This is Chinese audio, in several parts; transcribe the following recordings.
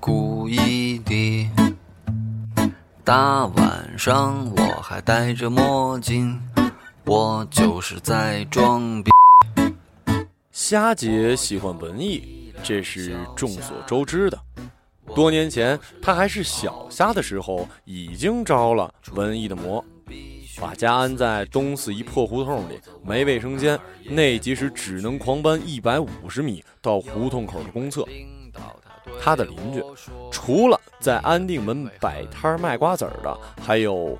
故意的。大晚上我还戴着墨镜，我就是在装逼。虾姐喜欢文艺，这是众所周知的。多年前，她还是小虾的时候，已经着了文艺的魔，把家安在东四一破胡同里，没卫生间，那即使只能狂奔一百五十米到胡同口的公厕。他的邻居，除了在安定门摆摊卖瓜子儿的，还有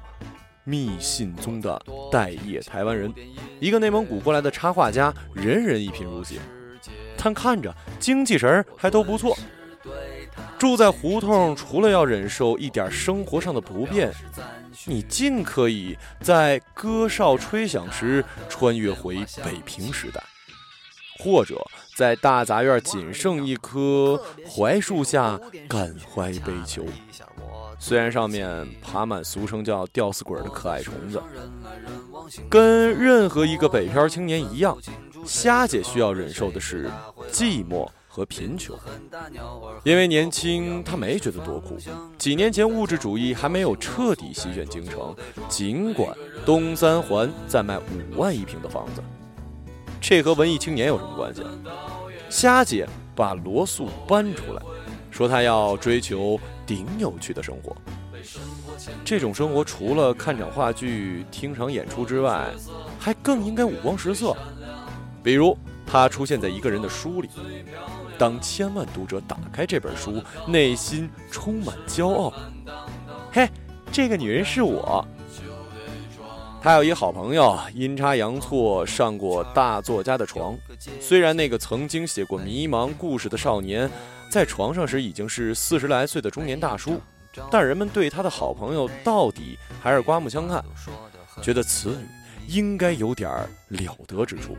密信中的待业台湾人，一个内蒙古过来的插画家，人人一贫如洗，但看着精气神还都不错。住在胡同，除了要忍受一点生活上的不便，你尽可以在歌哨吹响时穿越回北平时代，或者在大杂院仅剩一棵槐树下感怀悲秋。虽然上面爬满俗称叫吊死鬼的可爱虫子，跟任何一个北漂青年一样，虾姐需要忍受的是寂寞。和贫穷，因为年轻，她没觉得多苦。几年前，物质主义还没有彻底席卷京城，尽管东三环在卖五万一平的房子，这和文艺青年有什么关系啊？虾姐把罗素搬出来，说她要追求顶有趣的生活。这种生活除了看场话剧、听场演出之外，还更应该五光十色。比如，他出现在一个人的书里。当千万读者打开这本书，内心充满骄傲。嘿，这个女人是我。他有一好朋友，阴差阳错上过大作家的床。虽然那个曾经写过迷茫故事的少年，在床上时已经是四十来岁的中年大叔，但人们对他的好朋友到底还是刮目相看，觉得此女应该有点了得之处。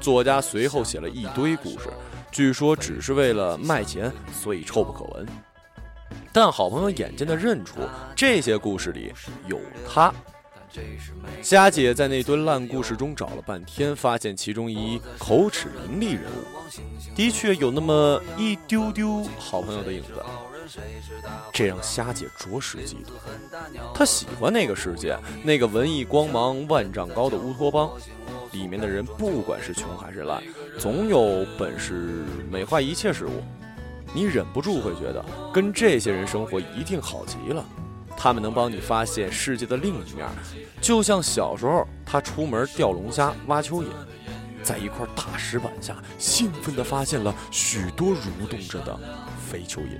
作家随后写了一堆故事。据说只是为了卖钱，所以臭不可闻。但好朋友眼尖的认出，这些故事里有他。虾姐在那堆烂故事中找了半天，发现其中一口齿伶俐人物，的确有那么一丢丢好朋友的影子。这让虾姐着实嫉妒。她喜欢那个世界，那个文艺光芒万丈高的乌托邦。里面的人不管是穷还是烂，总有本事美化一切事物。你忍不住会觉得，跟这些人生活一定好极了。他们能帮你发现世界的另一面，就像小时候他出门钓龙虾、挖蚯蚓，在一块大石板下兴奋地发现了许多蠕动着的肥蚯蚓。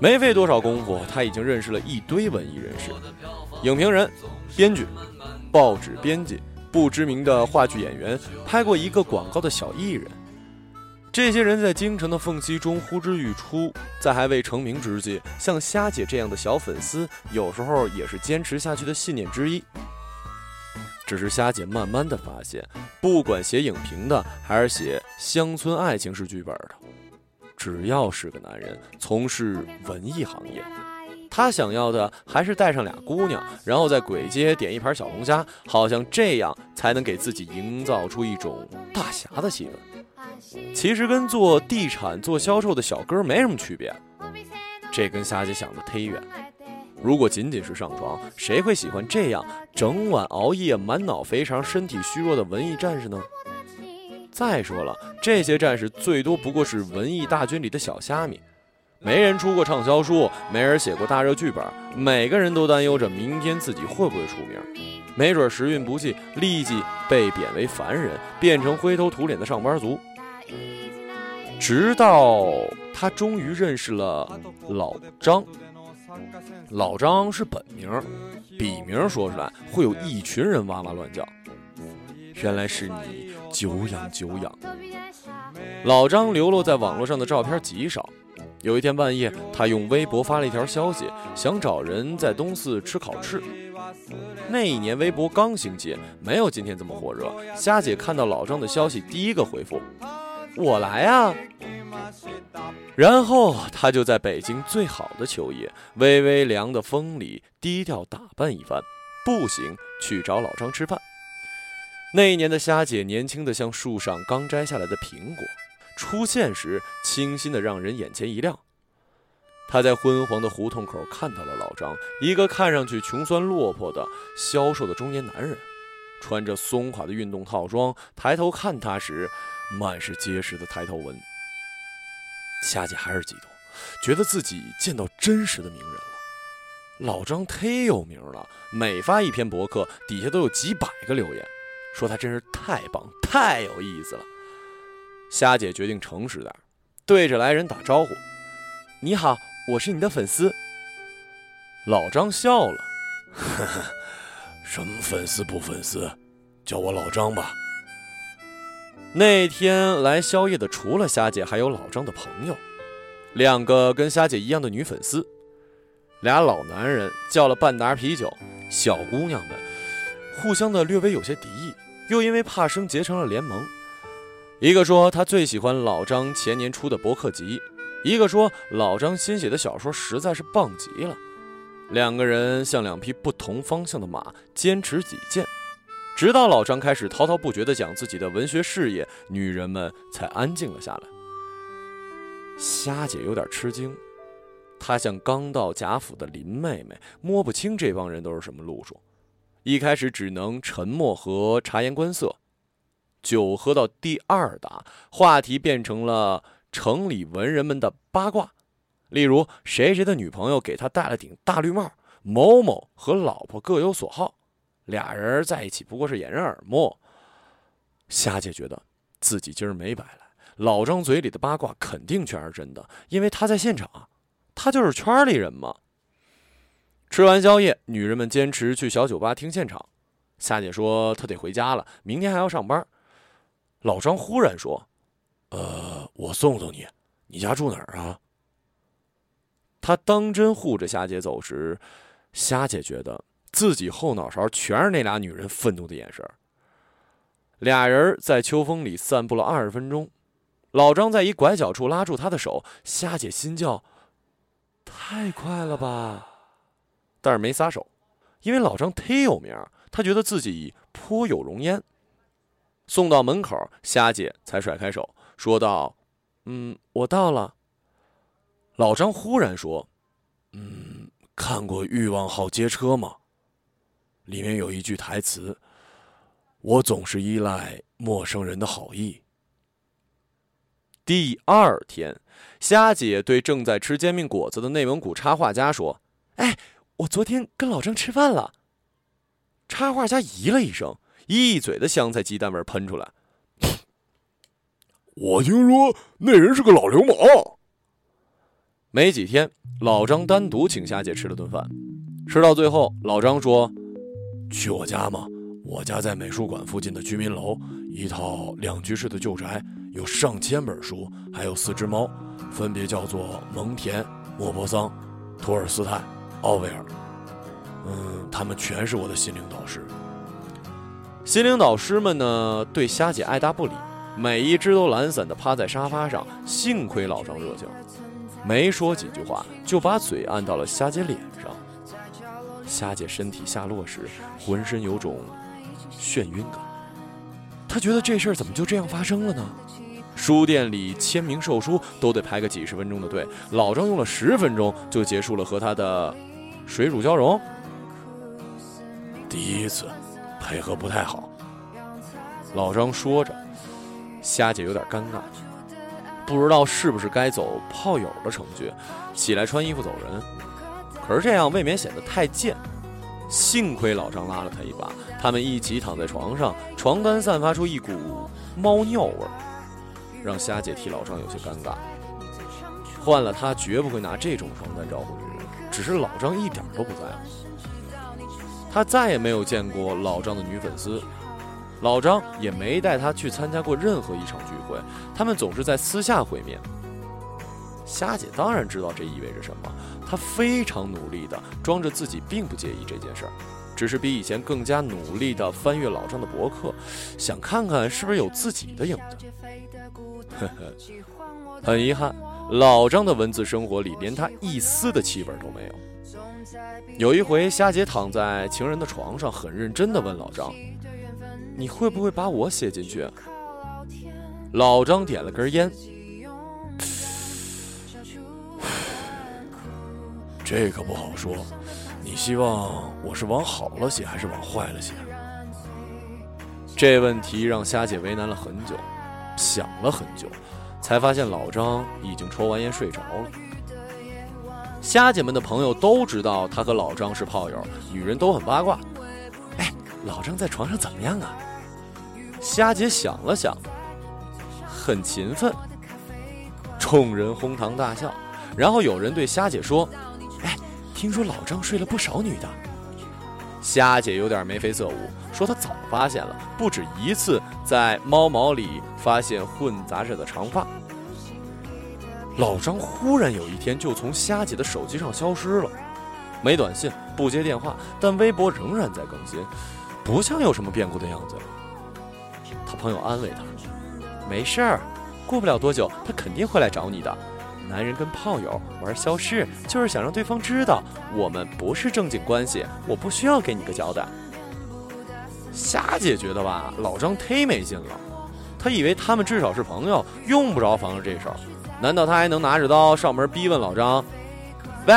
没费多少功夫，他已经认识了一堆文艺人士：影评人、编剧、报纸编辑。不知名的话剧演员拍过一个广告的小艺人，这些人在京城的缝隙中呼之欲出，在还未成名之际，像虾姐这样的小粉丝，有时候也是坚持下去的信念之一。只是虾姐慢慢的发现，不管写影评的还是写乡村爱情式剧本的，只要是个男人，从事文艺行业。他想要的还是带上俩姑娘，然后在鬼街点一盘小龙虾，好像这样才能给自己营造出一种大侠的气氛。其实跟做地产、做销售的小哥没什么区别，这跟霞姐想的忒远。如果仅仅是上床，谁会喜欢这样整晚熬夜、满脑肥肠、身体虚弱的文艺战士呢？再说了，这些战士最多不过是文艺大军里的小虾米。没人出过畅销书，没人写过大热剧本，每个人都担忧着明天自己会不会出名，没准时运不济，立即被贬为凡人，变成灰头土脸的上班族。直到他终于认识了老张，老张是本名，笔名说出来会有一群人哇哇乱叫。原来是你，久仰久仰。老张流落在网络上的照片极少。有一天半夜，他用微博发了一条消息，想找人在东四吃烤翅。那一年微博刚兴起，没有今天这么火热。虾姐看到老张的消息，第一个回复：“我来啊！”然后他就在北京最好的秋夜，微微凉的风里，低调打扮一番，步行去找老张吃饭。那一年的虾姐年轻的像树上刚摘下来的苹果，出现时清新的让人眼前一亮。她在昏黄的胡同口看到了老张，一个看上去穷酸落魄的消瘦的中年男人，穿着松垮的运动套装，抬头看他时，满是结实的抬头纹。夏姐还是激动，觉得自己见到真实的名人了。老张忒有名了，每发一篇博客，底下都有几百个留言，说他真是太棒，太有意思了。夏姐决定诚实点，对着来人打招呼：“你好。”我是你的粉丝，老张笑了，呵呵，什么粉丝不粉丝，叫我老张吧。那天来宵夜的除了虾姐，还有老张的朋友，两个跟虾姐一样的女粉丝，俩老男人叫了半打啤酒，小姑娘们互相的略微有些敌意，又因为怕生结成了联盟。一个说他最喜欢老张前年出的博客集。一个说老张新写的小说实在是棒极了，两个人像两匹不同方向的马，坚持己见，直到老张开始滔滔不绝地讲自己的文学事业，女人们才安静了下来。虾姐有点吃惊，她像刚到贾府的林妹妹，摸不清这帮人都是什么路数，一开始只能沉默和察言观色。酒喝到第二打，话题变成了。城里文人们的八卦，例如谁谁的女朋友给他戴了顶大绿帽，某某和老婆各有所好，俩人在一起不过是掩人耳目。夏姐觉得自己今儿没白来，老张嘴里的八卦肯定全是真的，因为他在现场，他就是圈里人嘛。吃完宵夜，女人们坚持去小酒吧听现场。夏姐说她得回家了，明天还要上班。老张忽然说。呃，我送送你，你家住哪儿啊？他当真护着虾姐走时，虾姐觉得自己后脑勺全是那俩女人愤怒的眼神。俩人在秋风里散步了二十分钟，老张在一拐角处拉住他的手，虾姐心叫：太快了吧！但是没撒手，因为老张忒有名，他觉得自己颇有容颜。送到门口，虾姐才甩开手。说道：“嗯，我到了。”老张忽然说：“嗯，看过《欲望号街车》吗？里面有一句台词：‘我总是依赖陌生人的好意。’”第二天，虾姐对正在吃煎饼果子的内蒙古插画家说：“哎，我昨天跟老张吃饭了。”插画家咦了一声，一嘴的香菜鸡蛋味喷出来。我听说那人是个老流氓。没几天，老张单独请虾姐吃了顿饭，吃到最后，老张说：“去我家吗？我家在美术馆附近的居民楼，一套两居室的旧宅，有上千本书，还有四只猫，分别叫做蒙恬、莫泊桑、托尔斯泰、奥威尔。嗯，他们全是我的心灵导师。心灵导师们呢，对虾姐爱答不理。”每一只都懒散地趴在沙发上，幸亏老张热情，没说几句话就把嘴按到了虾姐脸上。虾姐身体下落时，浑身有种眩晕感。她觉得这事儿怎么就这样发生了呢？书店里签名售书都得排个几十分钟的队，老张用了十分钟就结束了和他的水乳交融。第一次，配合不太好。老张说着。虾姐有点尴尬，不知道是不是该走炮友的程序，起来穿衣服走人。可是这样未免显得太贱。幸亏老张拉了他一把，他们一起躺在床上，床单散发出一股猫尿味儿，让虾姐替老张有些尴尬。换了他，绝不会拿这种床单招呼女人。只是老张一点都不在乎，他再也没有见过老张的女粉丝。老张也没带他去参加过任何一场聚会，他们总是在私下会面。虾姐当然知道这意味着什么，她非常努力地装着自己并不介意这件事儿，只是比以前更加努力地翻阅老张的博客，想看看是不是有自己的影子。呵呵，很遗憾，老张的文字生活里连他一丝的气味都没有。有一回，虾姐躺在情人的床上，很认真地问老张。你会不会把我写进去？老张点了根烟，这可不好说。你希望我是往好了写，还是往坏了写？这问题让虾姐为难了很久，想了很久，才发现老张已经抽完烟睡着了。虾姐们的朋友都知道她和老张是炮友，女人都很八卦。哎，老张在床上怎么样啊？虾姐想了想，很勤奋。众人哄堂大笑，然后有人对虾姐说：“，听说老张睡了不少女的。”虾姐有点眉飞色舞，说她早发现了，不止一次在猫毛里发现混杂着的长发。老张忽然有一天就从虾姐的手机上消失了，没短信，不接电话，但微博仍然在更新，不像有什么变故的样子。他朋友安慰他：“没事儿，过不了多久他肯定会来找你的。男人跟炮友玩消失，就是想让对方知道我们不是正经关系，我不需要给你个交代。”虾姐觉得吧，老张忒没劲了，他以为他们至少是朋友，用不着防着这事儿。难道他还能拿着刀上门逼问老张？喂，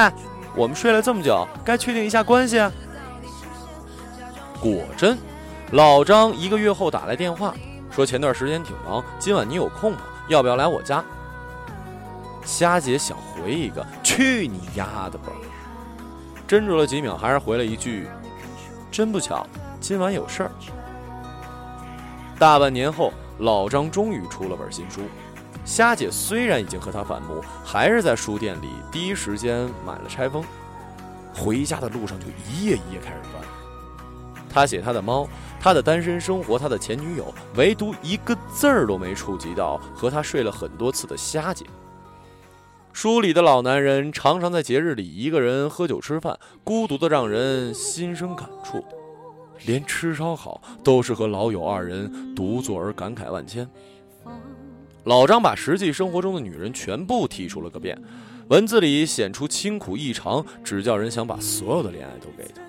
我们睡了这么久，该确定一下关系。果真，老张一个月后打来电话，说前段时间挺忙，今晚你有空吗？要不要来我家？虾姐想回一个去你丫的吧，斟酌了几秒，还是回了一句：真不巧，今晚有事儿。大半年后，老张终于出了本新书。虾姐虽然已经和他反目，还是在书店里第一时间买了拆封。回家的路上就一页一页开始翻。他写他的猫，他的单身生活，他的前女友，唯独一个字儿都没触及到和他睡了很多次的虾姐。书里的老男人常常在节日里一个人喝酒吃饭，孤独的让人心生感触。连吃烧烤都是和老友二人独坐而感慨万千。老张把实际生活中的女人全部提出了个遍，文字里显出清苦异常，只叫人想把所有的恋爱都给他。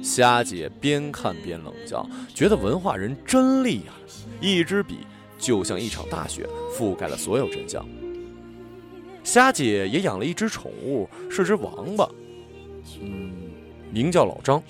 虾姐边看边冷笑，觉得文化人真厉害，一支笔就像一场大雪，覆盖了所有真相。虾姐也养了一只宠物，是只王八，嗯，名叫老张。